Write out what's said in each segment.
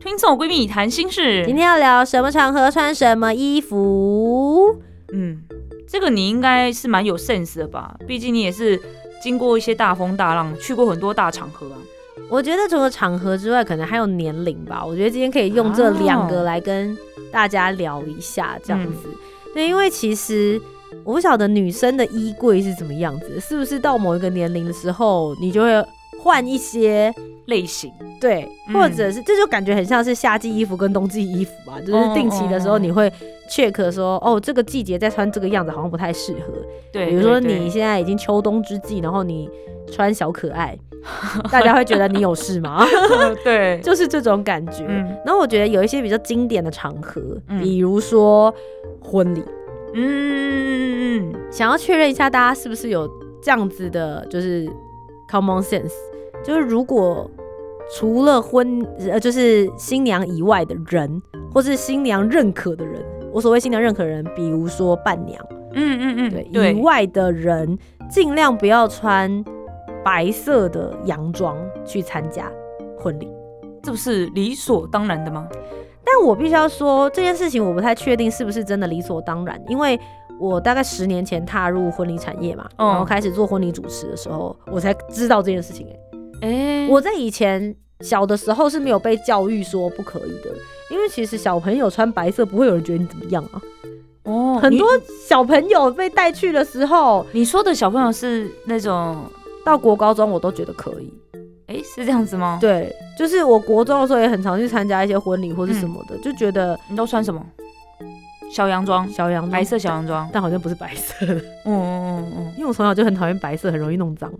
推送闺蜜谈心事。今天要聊什么场合穿什么衣服？嗯，这个你应该是蛮有 sense 的吧？毕竟你也是经过一些大风大浪，去过很多大场合啊。我觉得除了场合之外，可能还有年龄吧。我觉得今天可以用这两个来跟大家聊一下，这样子。对，因为其实。我不晓得女生的衣柜是怎么样子，是不是到某一个年龄的时候，你就会换一些类型？对，或者是这就感觉很像是夏季衣服跟冬季衣服吧，就是定期的时候你会 check 说，哦，这个季节再穿这个样子好像不太适合。对，比如说你现在已经秋冬之际，然后你穿小可爱，大家会觉得你有事吗？对，就是这种感觉。然后我觉得有一些比较经典的场合，比如说婚礼。嗯，想要确认一下，大家是不是有这样子的，就是 common sense，就是如果除了婚呃，就是新娘以外的人，或是新娘认可的人，我所谓新娘认可人，比如说伴娘，嗯嗯嗯，对，以外的人，尽量不要穿白色的洋装去参加婚礼，这不是理所当然的吗？但我必须要说这件事情，我不太确定是不是真的理所当然，因为我大概十年前踏入婚礼产业嘛，然后开始做婚礼主持的时候，我才知道这件事情。哎，我在以前小的时候是没有被教育说不可以的，因为其实小朋友穿白色不会有人觉得你怎么样啊。哦，很多小朋友被带去的时候，你说的小朋友是那种到国高中我都觉得可以。哎，是这样子吗？对，就是我国中的时候也很常去参加一些婚礼或者什么的，就觉得你都穿什么？小洋装，小洋，白色小洋装，但好像不是白色的。嗯嗯嗯，因为我从小就很讨厌白色，很容易弄脏。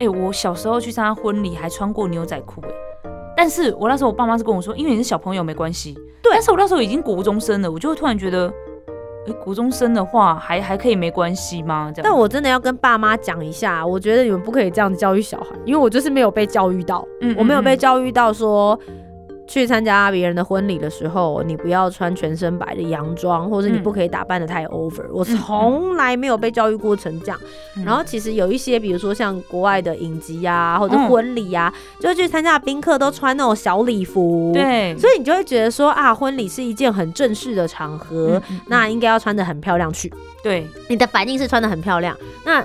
哎，我小时候去参加婚礼还穿过牛仔裤，哎，但是我那时候我爸妈是跟我说，因为你是小朋友没关系。对，但是我那时候已经国中生了，我就会突然觉得。哎，国中生的话还还可以没关系吗？这样？但我真的要跟爸妈讲一下，我觉得你们不可以这样子教育小孩，因为我就是没有被教育到，嗯我没有被教育到说。去参加别人的婚礼的时候，你不要穿全身白的洋装，或者你不可以打扮的太 over。我从来没有被教育过成这样。然后其实有一些，比如说像国外的影集啊，或者婚礼啊，就去参加的宾客都穿那种小礼服。对，所以你就会觉得说啊，婚礼是一件很正式的场合，那应该要穿的很漂亮去。对，你的反应是穿的很漂亮。那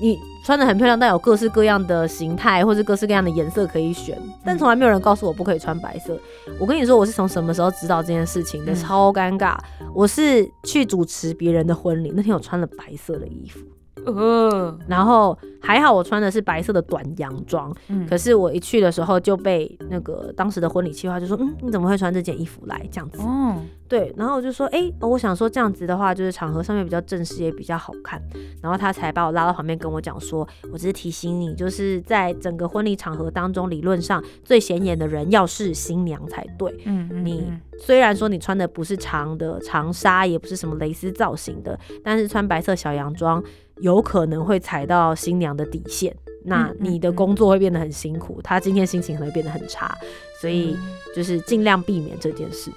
你。穿的很漂亮，但有各式各样的形态或者各式各样的颜色可以选，但从来没有人告诉我不可以穿白色。我跟你说，我是从什么时候知道这件事情的？超尴尬！我是去主持别人的婚礼，那天我穿了白色的衣服。呃，然后还好我穿的是白色的短洋装，嗯，可是我一去的时候就被那个当时的婚礼计划就说，嗯，你怎么会穿这件衣服来？这样子？哦，对，然后我就说，哎，我想说这样子的话，就是场合上面比较正式也比较好看，然后他才把我拉到旁边跟我讲说，我只是提醒你，就是在整个婚礼场合当中，理论上最显眼的人要是新娘才对，嗯，你虽然说你穿的不是长的长纱，也不是什么蕾丝造型的，但是穿白色小洋装。有可能会踩到新娘的底线，那你的工作会变得很辛苦，她今天心情可能会变得很差，所以就是尽量避免这件事。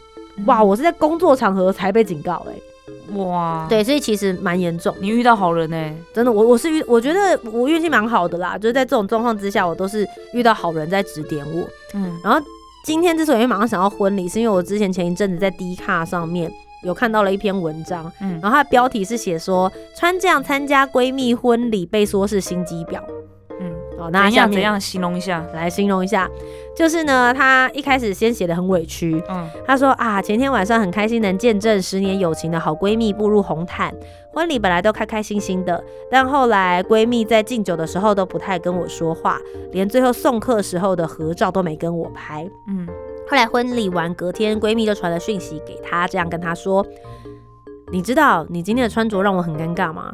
哇，我是在工作场合才被警告哎，哇，对，所以其实蛮严重。你遇到好人呢？真的，我我是遇，我觉得我运气蛮好的啦，就是在这种状况之下，我都是遇到好人在指点我。嗯，然后今天之所以马上想到婚礼，是因为我之前前一阵子在 D 卡上面。有看到了一篇文章，嗯，然后它的标题是写说穿这样参加闺蜜婚礼被说是心机婊，嗯，哦，那下面怎样形容一下？来形容一下，就是呢，他一开始先写的很委屈，嗯，他说啊，前天晚上很开心能见证十年友情的好闺蜜步入红毯，婚礼本来都开开心心的，但后来闺蜜在敬酒的时候都不太跟我说话，连最后送客时候的合照都没跟我拍，嗯。后来婚礼完，隔天闺蜜就传了讯息给她，这样跟她说：“你知道你今天的穿着让我很尴尬吗？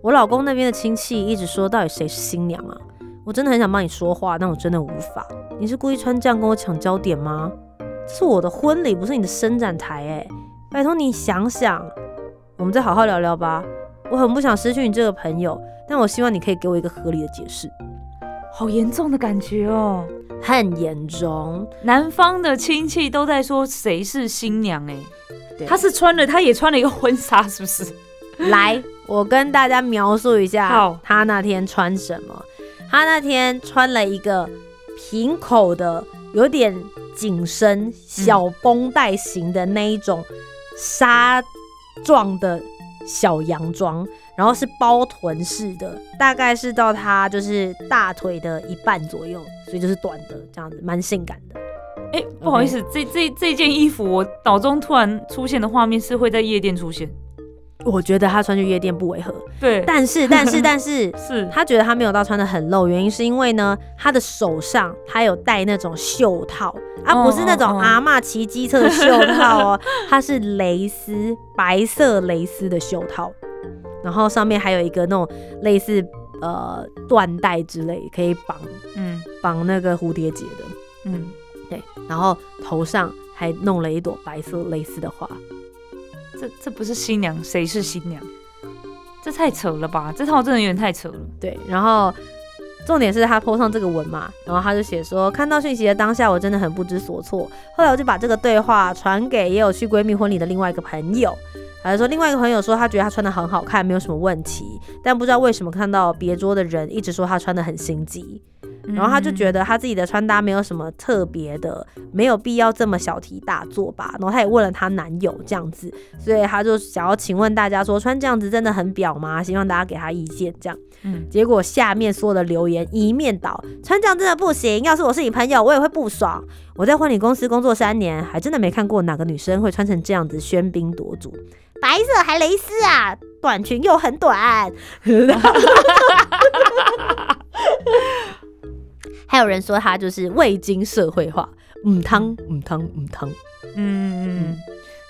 我老公那边的亲戚一直说到底谁是新娘啊？我真的很想帮你说话，但我真的无法。你是故意穿这样跟我抢焦点吗？是我的婚礼，不是你的伸展台哎，拜托你想想，我们再好好聊聊吧。我很不想失去你这个朋友，但我希望你可以给我一个合理的解释。好严重的感觉哦，很严重。男方的亲戚都在说谁是新娘哎，对他是穿了，她也穿了一个婚纱，是不是？来，我跟大家描述一下好他那天穿什么。她那天穿了一个平口的，有点紧身小绷带型的那一种纱状的小洋装，然后是包臀式的，大概是到他就是大腿的一半左右，所以就是短的这样子，蛮性感的。哎、不好意思，这这这件衣服，我脑中突然出现的画面是会在夜店出现。我觉得他穿去夜店不违和，对，但是但是但是 是他觉得他没有到穿的很露，原因是因为呢，他的手上他有戴那种袖套，啊，哦不是那种阿嬷骑机车的袖套哦，它是蕾丝白色蕾丝的袖套，然后上面还有一个那种类似呃缎带之类，可以绑嗯绑那个蝴蝶结的，嗯，对，然后头上还弄了一朵白色蕾丝的花，这这不是新娘，谁是新娘？这太扯了吧！这套真的有点太扯了。对，然后重点是他 po 上这个文嘛，然后他就写说，看到讯息的当下，我真的很不知所措。后来我就把这个对话传给也有去闺蜜婚礼的另外一个朋友，还是说另外一个朋友说他觉得他穿的很好看，没有什么问题，但不知道为什么看到别桌的人一直说他穿的很心机。然后他就觉得，得他自己的穿搭没有什么特别的，没有必要这么小题大做吧。然后他也问了她男友这样子，所以他就想要请问大家说，穿这样子真的很表吗？希望大家给他意见这样。嗯，结果下面所有的留言一面倒，穿这样真的不行。要是我是你朋友，我也会不爽。我在婚礼公司工作三年，还真的没看过哪个女生会穿成这样子喧宾夺主，白色还蕾丝啊，短裙又很短。还有人说她就是未经社会化，嗯汤嗯汤嗯汤。嗯嗯嗯，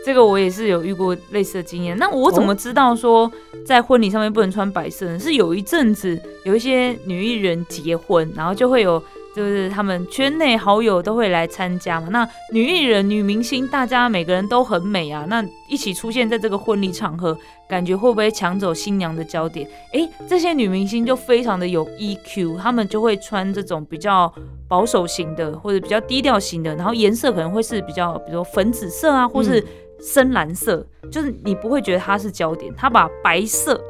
这个我也是有遇过类似的经验。那我怎么知道说在婚礼上面不能穿白色呢？是有一阵子有一些女艺人结婚，然后就会有。就是他们圈内好友都会来参加嘛。那女艺人、女明星，大家每个人都很美啊。那一起出现在这个婚礼场合，感觉会不会抢走新娘的焦点？诶，这些女明星就非常的有 EQ，她们就会穿这种比较保守型的，或者比较低调型的，然后颜色可能会是比较，比如说粉紫色啊，或是深蓝色，就是你不会觉得它是焦点。她把白色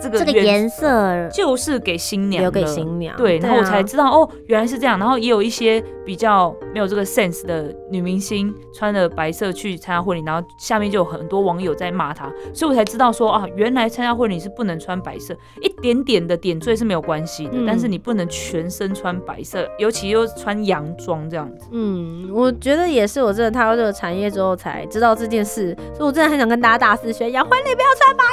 这个元这个颜色就是给新娘留给新娘，对，然后我才啊知道哦，原来是这样。然后也有一些比较没有这个 sense 的女明星穿了白色去参加婚礼，然后下面就有很多网友在骂她，所以我才知道说啊，原来参加婚礼是不能穿白色，一点点的点缀是没有关系的，嗯但是你不能全身穿白色，尤其又穿洋装这样子。嗯，我觉得也是，我真的踏入这个产业之后才知道这件事，所以我真的很想跟大家大肆宣扬，婚礼不要穿白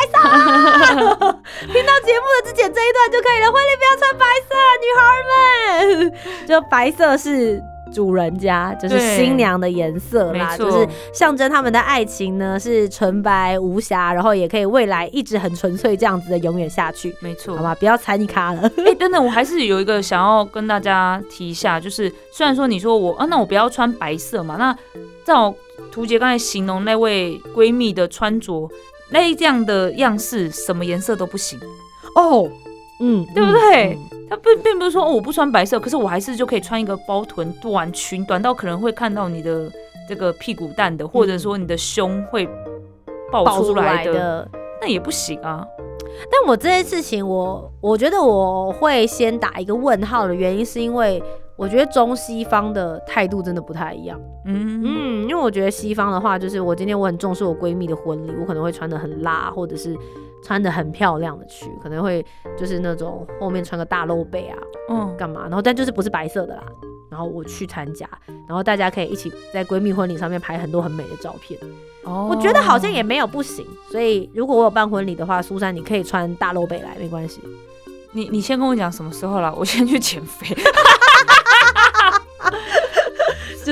色。听到节目的之前这一段就可以了，婚礼不要穿白色，女孩们，就白色是。主人家就是新娘的颜色啦，就是象征他们的爱情呢是纯白无瑕，然后也可以未来一直很纯粹这样子的永远下去，没错，好吧？不要踩你卡了。哎、等等，我还是有一个想要跟大家提一下，就是虽然说你说我啊，那我不要穿白色嘛，那照图姐刚才形容那位闺蜜的穿着，那这样的样式，什么颜色都不行，哦，嗯，对不对嗯它并并不是说哦我不穿白色，可是我还是就可以穿一个包臀短裙，短到可能会看到你的这个屁股蛋的，或者说你的胸会爆爆出出来的，来的。那也不行啊。但我这件事情我，我觉得我会先打一个问号的原因，是因为我觉得中西方的态度真的不太一样。嗯嗯嗯，因为我觉得西方的话，就是我今天我很重视我闺蜜的婚礼，我可能会穿的很辣，或者是穿的很漂亮的去，可能会就是那种后面穿个大露背啊，嗯，干嘛？然后但就是不是白色的啦。然后我去参加，然后大家可以一起在闺蜜婚礼上面拍很多很美的照片。哦我觉得好像也没有不行，所以如果我有办婚礼的话，苏珊你可以穿大露背来，没关系。你你先跟我讲什么时候啦，我先去减肥。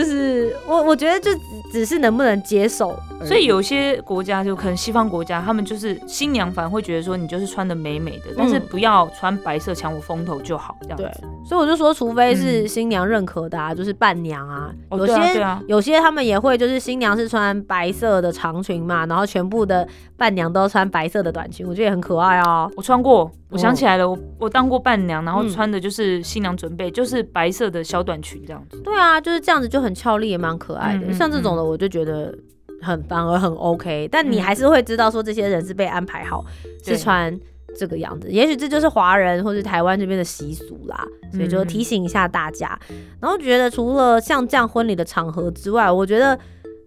就是我我觉得就只只是能不能接受。所以有些国家就可能西方国家，他们就是新娘反而会觉得说你就是穿的美美的，但是不要穿白色抢我风头就好，这样对子。所以我就说，除非是新娘认可的啊，就是伴娘啊，哦有些、对啊。啊有些他们也会，就是新娘是穿白色的长裙嘛，然后全部的伴娘都穿白色的短裙，我觉得也很可爱哦。我穿过，我想起来了，我我当过伴娘，然后嗯。穿的就是新娘准备，就是白色的小短裙这样子。对啊，就是这样子就很俏丽，也蛮可爱的。像这种的，我就觉得很反而很 OK，但你嗯。还是会知道说这些人是被安排好对。是穿这个样子。也许这就是华人或是台湾这边的习俗啦，所以就嗯提醒一下大家。然后觉得除了像这样婚礼的场合之外，我觉得。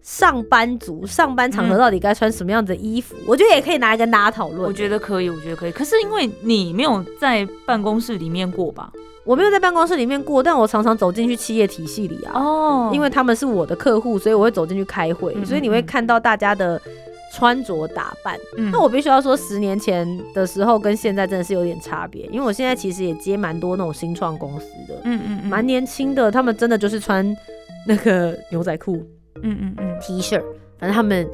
上班族上班场合嗯到底该穿什么样子的衣服？我觉得也可以拿来跟大家讨论。我觉得可以，我觉得可以。可是因为你没有在办公室里面过吧？我没有在办公室里面过，但我常常走进去企业体系里啊。哦因为他们是我的客户，所以我会走进去开会，嗯所以你会嗯看到大家的穿着打扮。嗯那我必须要说，十年前的时候跟现在真的是有点差别，因为我现在其实也接蛮多那种新创公司的，嗯嗯嗯蛮年轻的，他们真的就是穿那个牛仔裤、嗯嗯嗯 T 恤，反正他们。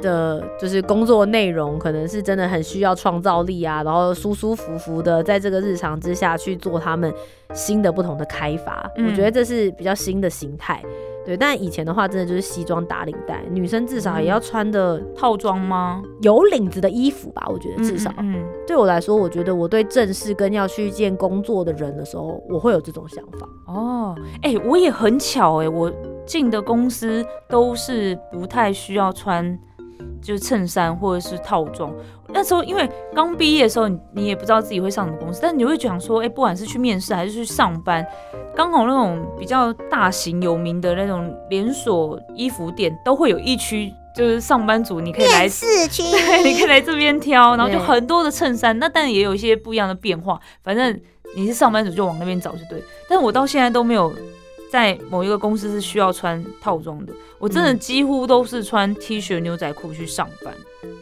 的就是工作内容可能是真的很需要创造力啊，然后舒舒服服的在这个日常之下去做他们新的不同的开发，嗯我觉得这是比较新的形态。对，但以前的话真的就是西装打领带，女生至少也要穿的套装吗？有领子的衣服吧，我觉得至少、嗯嗯对我来说，我觉得我对正式跟要去见工作的人的时候，我会有这种想法。嗯哦，哎、我也很巧哎、我进的公司都是不太需要穿。就是衬衫或者是套装，那时候因为刚毕业的时候，你你也不知道自己会上什么公司，但你会讲说，哎、不管是去面试还是去上班，刚好那种比较大型有名的那种连锁衣服店，都会有一区，就是上班族，你可以来试区 对，你可以来这边挑，然后就很多的衬衫，那但也有一些不一样的变化。反正你是上班族就往那边找就对。但我到现在都没有在某一个公司是需要穿套装的，我真的嗯几乎都是穿 T 恤牛仔裤去上班。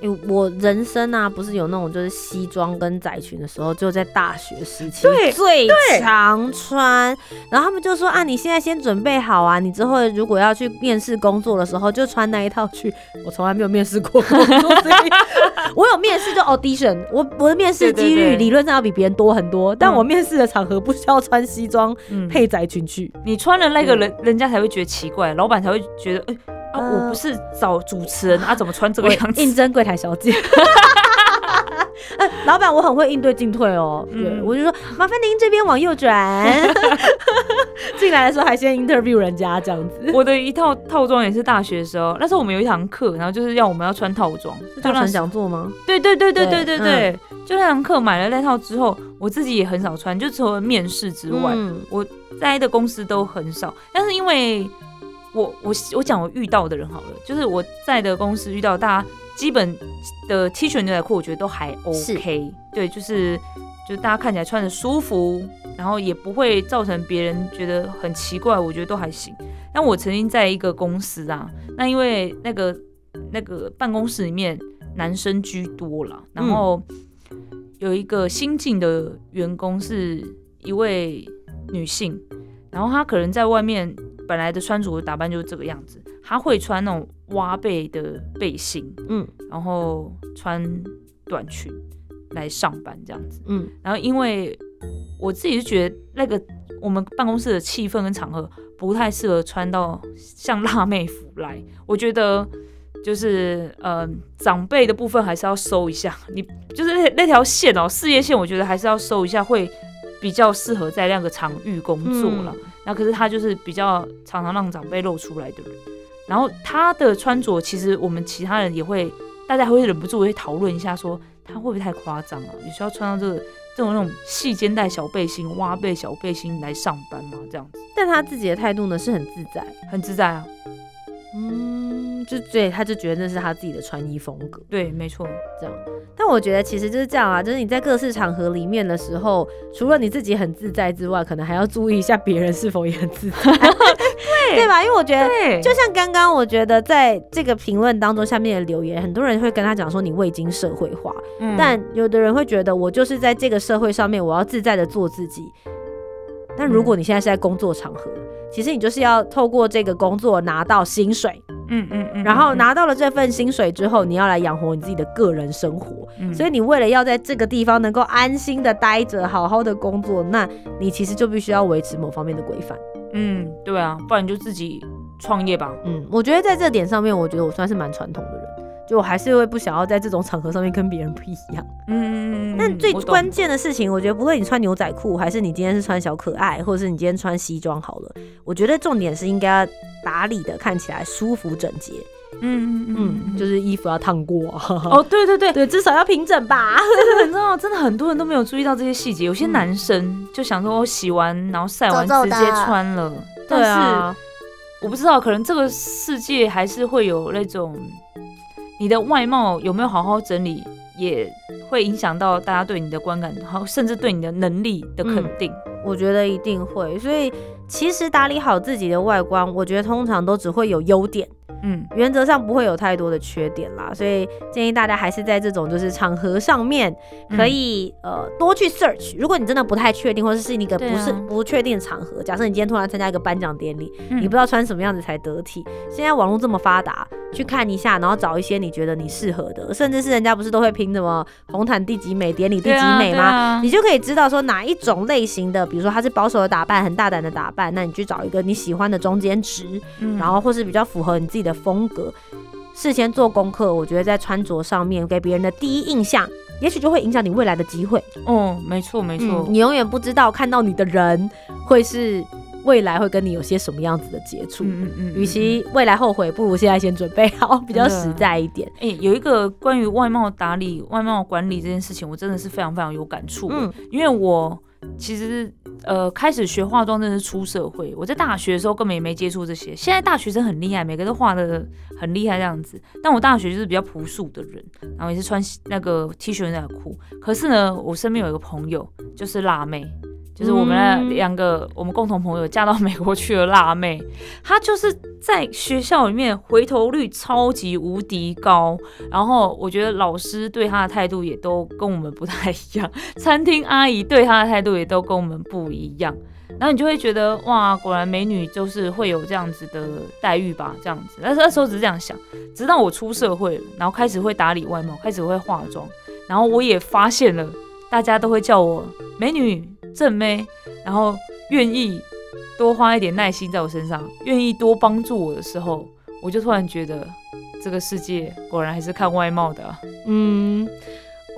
因为我人生啊，不是有那种就是西装跟窄裙的时候，就在大学时期对最常穿。然后他们就说啊，你现在先准备好啊，你之后如果要去面试工作的时候，就穿那一套去。我从来没有面试过工作，所以 我有面试就 audition，我我的面试几率理论上要比别人多很多，但嗯我面试的场合不需要穿西装嗯，配窄裙去。你穿了那个人，人家才会觉得奇怪，老板才会觉得，哎啊我不是找主持人啊怎么穿这个样子？应征柜台小姐。老板我很会应对进退哦。对我就说麻烦您这边往右转。进来的时候还先 interview 人家这样子。我的一套套装也是大学的时候那时候我们有一堂课然后就是要我们要穿套装就那神讲座吗？对对对对对对对就那堂课买了那套之后我自己也很少穿就除了面试之外我在的公司都很少。但是因为我我我讲我遇到的人好了，就是我在的公司遇到大家基本的 T 恤牛仔裤，我觉得都还 OK，对，就是就是大家看起来穿着舒服，然后也不会造成别人觉得很奇怪，我觉得都还行。但我曾经在一个公司啊，那因为那个那个办公室里面男生居多了，然后有一个新进的员工是一位女性，然后她可能在外面本来的穿着打扮就是这个样子，她会穿那种挖背的背心，嗯然后穿短裙来上班这样子。嗯然后因为我自己是觉得那个我们办公室的气氛跟场合不太适合穿到像辣妹服来，我觉得就是呃长辈的部分还是要收一下，你就是那那条线哦，事业线，我觉得还是要收一下，会比较适合在那个场域工作了。嗯 那可是他就是比较常常让长辈露出来的人，然后他的穿着其实我们其他人也会，大家会忍不住会讨论一下说他会不会太夸张啊？你需要穿到这个这种那种细肩带小背心、挖背小背心来上班吗？这样子但他自己的态度呢是很自在，很自在啊。嗯，就对，他就觉得那是他自己的穿衣风格。对，没错，这样。但我觉得其实就是这样啊，就是你在各式场合里面的时候，除了你自己很自在之外，可能还要注意一下别人是否也很自在，对对吧？因为我觉得。就像刚刚，我觉得在这个评论当中下面的留言，很多人会跟他讲说你未经社会化，嗯但有的人会觉得我就是在这个社会上面，我要自在的做自己。但如果你现在是在工作场合，其实你就是要透过这个工作拿到薪水，嗯嗯嗯，然后拿到了这份薪水之后，你要来养活你自己的个人生活，嗯，所以你为了要在这个地方能够安心的待着，好好的工作，那你其实就必须要维持某方面的规范。嗯，对啊，不然你就自己创业吧。嗯，我觉得在这点上面，我觉得我算是蛮传统的人，就我还是会不想要在这种场合上面跟别人不一样。嗯但最关键的事情，我觉得不论你穿牛仔裤，还是你今天是穿小可爱，或者是你今天穿西装好了，我觉得重点是应该要打理的看起来舒服整洁。嗯嗯就是衣服要烫过啊。哦，对对对，对，至少要平整吧。你知道，真的很多人都没有注意到这些细节。有些男生就想说，我洗完然后晒完直接穿了，但是对啊，我不知道，可能这个世界还是会有那种你的外貌有没有好好整理，也会影响到大家对你的观感，好，甚至对你的能力的肯定。我觉得一定会。所以其实打理好自己的外观，我觉得通常都只会有优点。嗯原则上不会有太多的缺点啦，所以建议大家还是在这种就是场合上面嗯可以、呃多去 search。如果你真的不太确定，或者是你个不是、不确定的场合，假设你今天突然参加一个颁奖典礼，嗯。你不知道穿什么样子才得体，现在网络这么发达，去看一下，然后找一些你觉得你适合的，甚至是人家不是都会评什么红毯第几美、典礼第几美吗？你就可以知道说哪一种类型的，比如说他是保守的打扮，很大胆的打扮，那你去找一个你喜欢的中间值，嗯。然后或是比较符合你自己的风格。事先做功课，我觉得在穿着上面给别人的第一印象，也许就会影响你未来的机会。嗯，没错没错嗯，，你永远不知道看到你的人会是未来会跟你有些什么样子的接触。嗯嗯嗯，与其未来后悔，不如现在先准备好，比较实在一点。哎、有一个关于外貌打理、外貌管理这件事情，我真的是非常非常有感触。嗯因为我其实呃开始学化妆，真的是出社会。我在大学的时候根本也没接触这些。现在大学生很厉害，每个都画的很厉害这样子。但我大学就是比较朴素的人，然后也是穿那个 T 恤牛仔裤。可是呢，我身边有一个朋友就是辣妹。就是我们两个，我们共同朋友嫁到美国去的辣妹，她就是在学校里面回头率超级无敌高，然后我觉得老师对她的态度也都跟我们不太一样，餐厅阿姨对她的态度也都跟我们不一样。然后你就会觉得哇，果然美女就是会有这样子的待遇吧，这样子。但是那时候只是这样想，直到我出社会了，然后开始会打理外貌，开始会化妆，然后我也发现了，大家都会叫我美女、正妹，然后愿意多花一点耐心在我身上，愿意多帮助我的时候，我就突然觉得这个世界果然还是看外貌的啊、嗯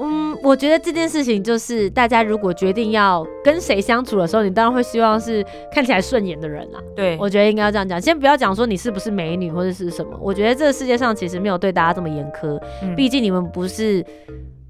嗯，我觉得这件事情就是大家如果决定要跟谁相处的时候，你当然会希望是看起来顺眼的人啦。对，我觉得应该要这样讲，先不要讲说你是不是美女或者是什么。我觉得这个世界上其实没有对大家这么严苛，嗯毕竟你们不是，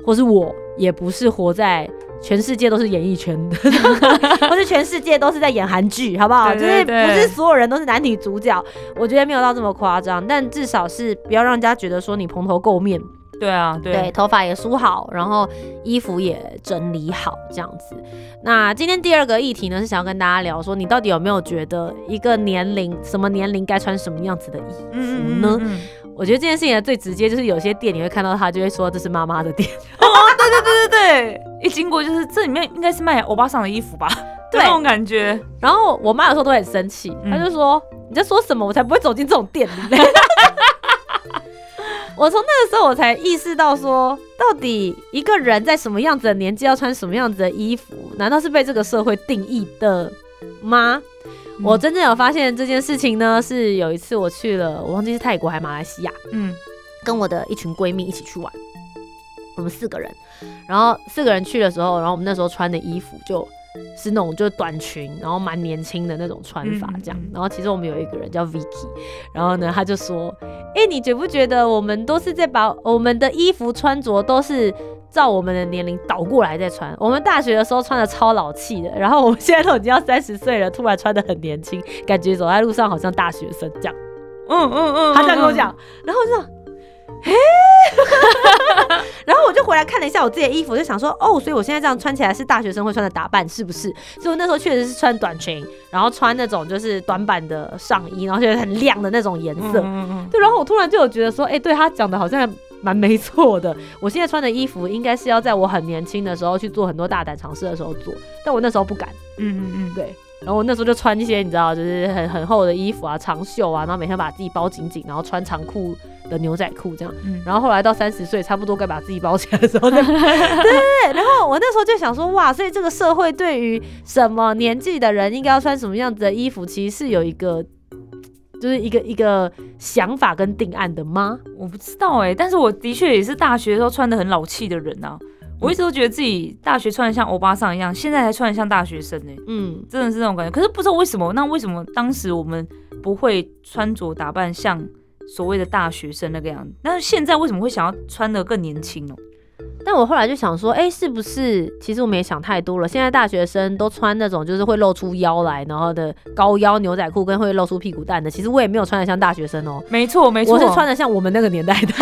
或是我也不是活在全世界都是演艺圈的，或是全世界都是在演韩剧，好不好？对就是不是所有人都是男女主角，我觉得没有到这么夸张，但至少是不要让人家觉得说你蓬头垢面，对啊，对，对，头发也梳好，然后衣服也整理好，这样子。那今天第二个议题呢，是想要跟大家聊说，你到底有没有觉得一个年龄，什么年龄该穿什么样子的衣服嗯呢？嗯我觉得这件事情的最直接就是有些店你会看到他就会说这是妈妈的店，哦对对对对对，一经过就是这里面应该是卖欧巴桑的衣服吧，对那种感觉。然后我妈有时候都很生气，嗯她就说你在说什么？我才不会走进这种店里面。我从那个时候我才意识到说，到底一个人在什么样子的年纪要穿什么样子的衣服，难道是被这个社会定义的吗？我真正有发现这件事情呢，是有一次我去了，我忘记是泰国还马来西亚，嗯。跟我的一群闺蜜一起去玩，我们四个人，然后四个人去的时候，然后我们那时候穿的衣服就是那种就是短裙，然后蛮年轻的那种穿法这样。然后其实我们有一个人叫 Vicky，然后呢他就说：“哎、你觉不觉得我们都是在把我们的衣服穿着都是？”照我们的年龄倒过来再穿，我们大学的时候穿的超老气的，然后我们现在都已经要三十岁了，突然穿的很年轻，感觉走在路上好像大学生这样。嗯嗯嗯，他这样跟我讲，然后我就想，哎、然后我就回来看了一下我自己的衣服，就想说，哦，所以我现在这样穿起来是大学生会穿的打扮，是不是？所以我那时候确实是穿短裙，然后穿那种就是短版的上衣，然后就是很亮的那种颜色。对，然后我突然就有觉得说，哎、对他讲的好像蛮没错的。我现在穿的衣服应该是要在我很年轻的时候去做很多大胆尝试的时候做，但我那时候不敢。嗯嗯嗯，对，然后我那时候就穿一些你知道，就是很很厚的衣服啊，长袖啊，然后每天把自己包紧紧，然后穿长裤的牛仔裤这样。嗯然后后来到三十岁，差不多该把自己包起来的时候，对对对。然后我那时候就想说，哇，所以这个社会对于什么年纪的人应该要穿什么样子的衣服，其实是有一个，就是一个一个想法跟定案的吗？我不知道哎、但是我的确也是大学的时候穿的很老气的人啊。我一直都觉得自己大学穿的像欧巴桑一样，现在才穿的像大学生呢、嗯，真的是那种感觉。可是不知道为什么，那为什么当时我们不会穿着打扮像所谓的大学生那个样子？但是现在为什么会想要穿的更年轻哦？但我后来就想说，哎、是不是其实我们也想太多了？现在大学生都穿那种就是会露出腰来，然后的高腰牛仔裤跟会露出屁股蛋的。其实我也没有穿的像大学生哦、没错，没错，我是穿的像我们那个年代的。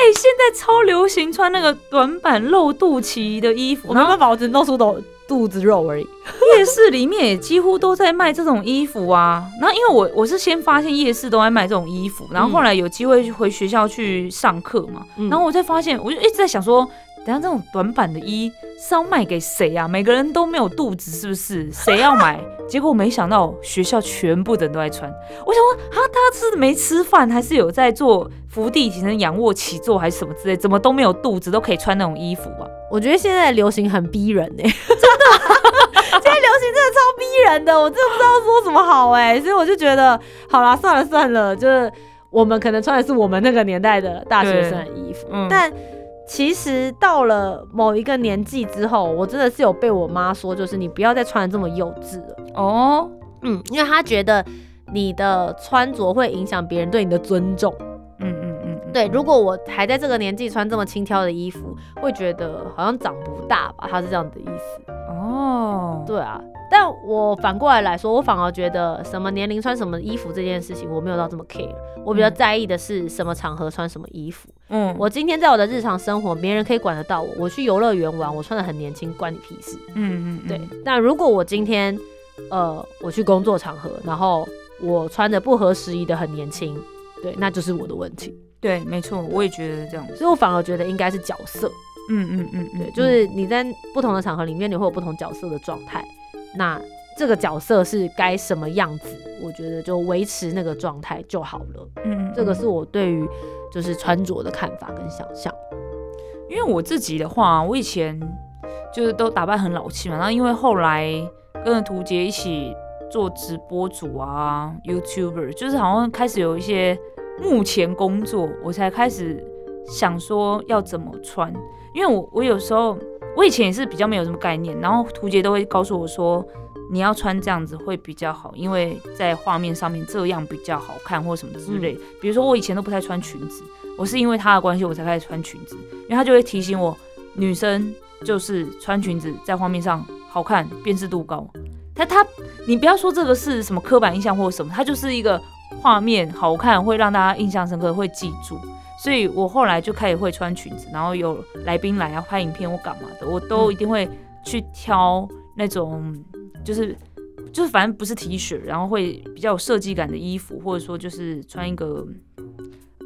哎、现在超流行穿那个短版露肚脐的衣服，我然后没办法，我只露出肚肚子肉而已。夜市里面也几乎都在卖这种衣服啊。然后因为我我是先发现夜市都在卖这种衣服，然后后来有机会回学校去上课嘛，嗯然后我才发现，我就一直在想说，等下这种短版的衣是要卖给谁啊？每个人都没有肚子，是不是？谁要买？结果没想到学校全部的人都在穿。我想说，哈，大家是没吃饭，还是有在做伏地挺身、仰卧起坐，还是什么之类？怎么都没有肚子，都可以穿那种衣服啊？我觉得现在流行很逼人哎、真的，现在流行真的超逼人的，我真的不知道说什么好哎、所以我就觉得，好啦，算了算了，就是我们可能穿的是我们那个年代的大学生的衣服，嗯但其实到了某一个年纪之后，我真的是有被我妈说，就是你不要再穿的这么幼稚了，哦，嗯，因为她觉得你的穿着会影响别人对你的尊重。嗯嗯嗯，嗯对，如果我还在这个年纪穿这么轻佻的衣服，会觉得好像长不大吧？她是这样的意思。哦，对啊，但我反过来来说，我反而觉得什么年龄穿什么衣服这件事情，我没有到这么 care。我比较嗯在意的是什么场合穿什么衣服。嗯，我今天在我的日常生活，没人可以管得到我。我去游乐园玩，我穿的很年轻，关你屁事。嗯嗯，对，那如果我今天，呃，我去工作场合，然后我穿的不合时宜的很年轻，对，那就是我的问题。对，没错，我也觉得这样。所以我反而觉得应该是角色。嗯嗯嗯，嗯对，就是你在不同的场合里面，你会有不同角色的状态。那这个角色是该什么样子？我觉得就维持那个状态就好了。嗯，嗯这个是我对于就是穿着的看法跟想象。因为我自己的话，我以前就是都打扮很老气嘛，然后因为后来跟着图杰一起做直播主啊，YouTuber，就是好像开始有一些目前工作，我才开始想说要怎么穿。因为我我有时候我以前也是比较没有什么概念，然后图杰都会告诉我说。你要穿这样子会比较好，因为在画面上面这样比较好看，或什么之类。比如说我以前都不太穿裙子，我是因为他的关系我才开始穿裙子，因为他就会提醒我，女生就是穿裙子在画面上好看，辨识度高。他他，你不要说这个是什么刻板印象或者什么，他就是一个画面好看，会让大家印象深刻，会记住。所以我后来就开始会穿裙子，然后有来宾来啊拍影片或干嘛的，我都一定会去挑那种就是就是反正不是 T 恤，然后会比较有设计感的衣服，或者说就是穿一个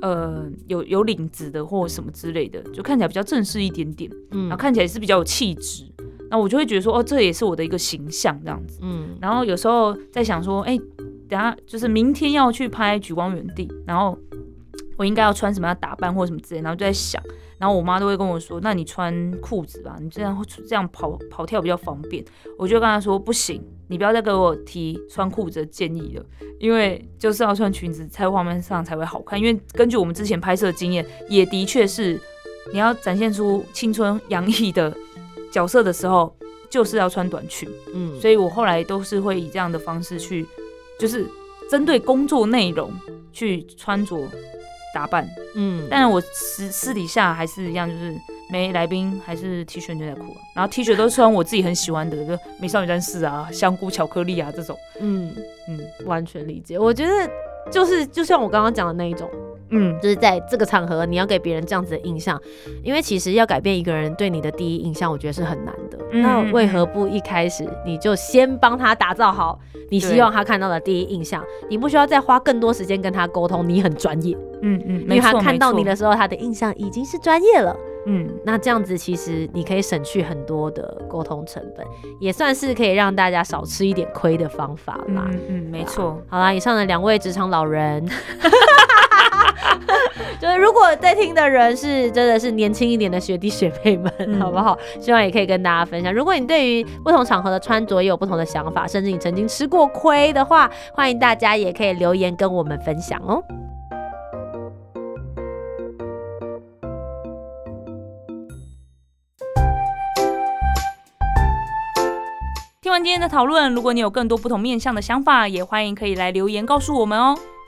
呃有有领子的或什么之类的，就看起来比较正式一点点，嗯然后看起来是比较有气质。那我就会觉得说，哦，这也是我的一个形象这样子。嗯然后有时候在想说，哎、等下就是明天要去拍举光原地，然后我应该要穿什么样打扮或什么之类，然后就在想，然后我妈都会跟我说，那你穿裤子吧，你这样这样跑跑跳比较方便。我就跟她说，不行，你不要再给我提穿裤子的建议了，因为就是要穿裙子，在画面上才会好看。因为根据我们之前拍摄的经验，也的确是你要展现出青春洋溢的角色的时候，就是要穿短裙。嗯，所以我后来都是会以这样的方式去，就是针对工作内容去穿着打扮。嗯，但是我私私底下还是一样，就是没来宾还是 T 恤牛仔裤啊，然后 T 恤都是穿我自己很喜欢的，就美少女战士啊、香菇巧克力啊这种。嗯嗯完全理解。我觉得就是就像我刚刚讲的那一种，嗯，就是在这个场合你要给别人这样子的印象，因为其实要改变一个人对你的第一印象，我觉得是很难的。嗯那为何不一开始你就先帮他打造好你希望他看到的第一印象？你不需要再花更多时间跟他沟通，你很专业，嗯嗯，因为他看到你，的时候，他的印象已经是专业了。嗯，那这样子其实你可以省去很多的沟通成本，也算是可以让大家少吃一点亏的方法啦。嗯嗯，没错。好啦，以上的两位职场老人，就是如果在听的人是真的是年轻一点的学弟学妹们，好不好？希望也可以跟大家分享。如果你对于不同场合的穿着也有不同的想法，甚至你曾经吃过亏的话，欢迎大家也可以留言跟我们分享哦。听完今天的讨论，如果你有更多不同面向的想法，也欢迎可以来留言告诉我们哦。